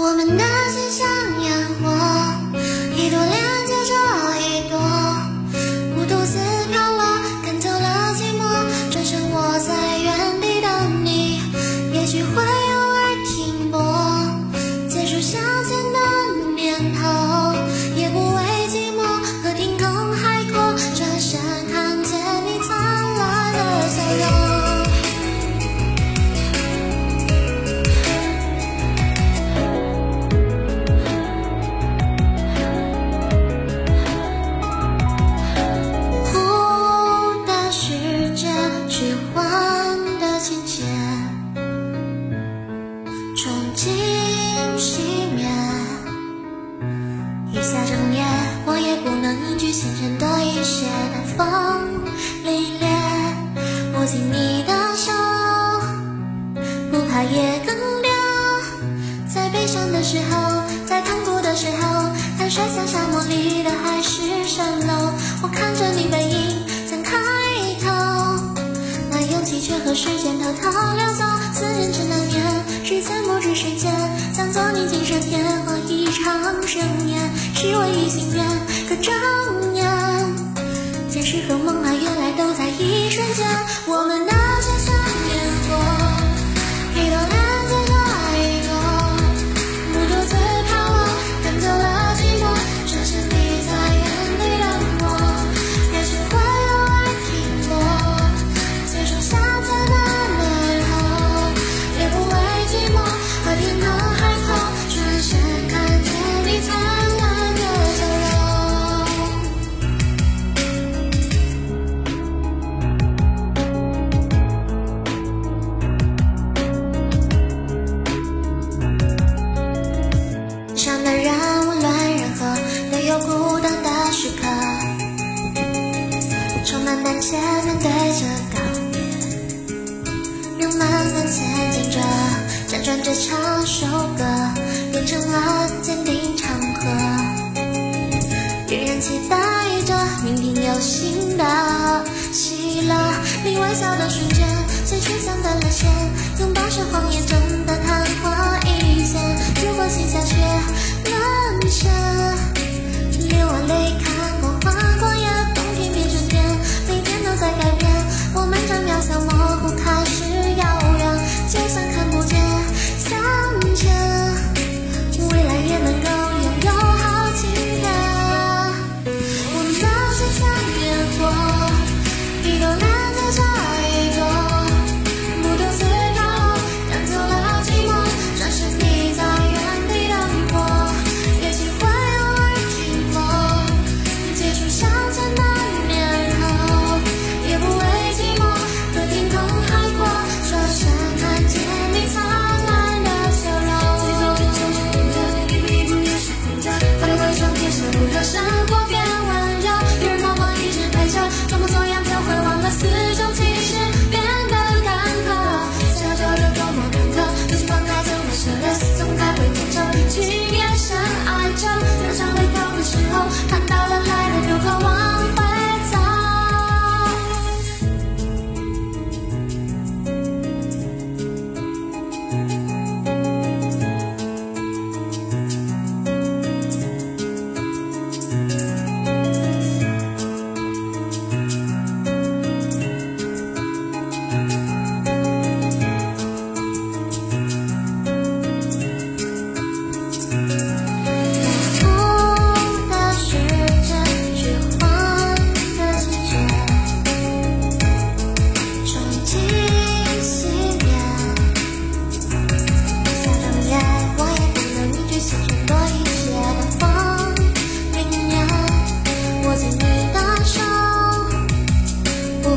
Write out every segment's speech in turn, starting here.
我们的心像烟火去清晨的雨雪，南风凛冽，握紧你的手，不怕夜更迭，在悲伤的时候，在痛苦的时候，看摔下沙漠里的海市蜃楼，我看着你背影。长生年是唯一心愿可睁眼现实和梦啊原来都在一瞬充满胆怯面对着告别，人慢慢前进着，辗转着唱首歌，变成了坚定长河。仍然期待着明天有新的喜乐，你微笑的瞬间，谁去像的了线，拥抱是谎言，真的昙花一现，如果心下雪。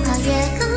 跨越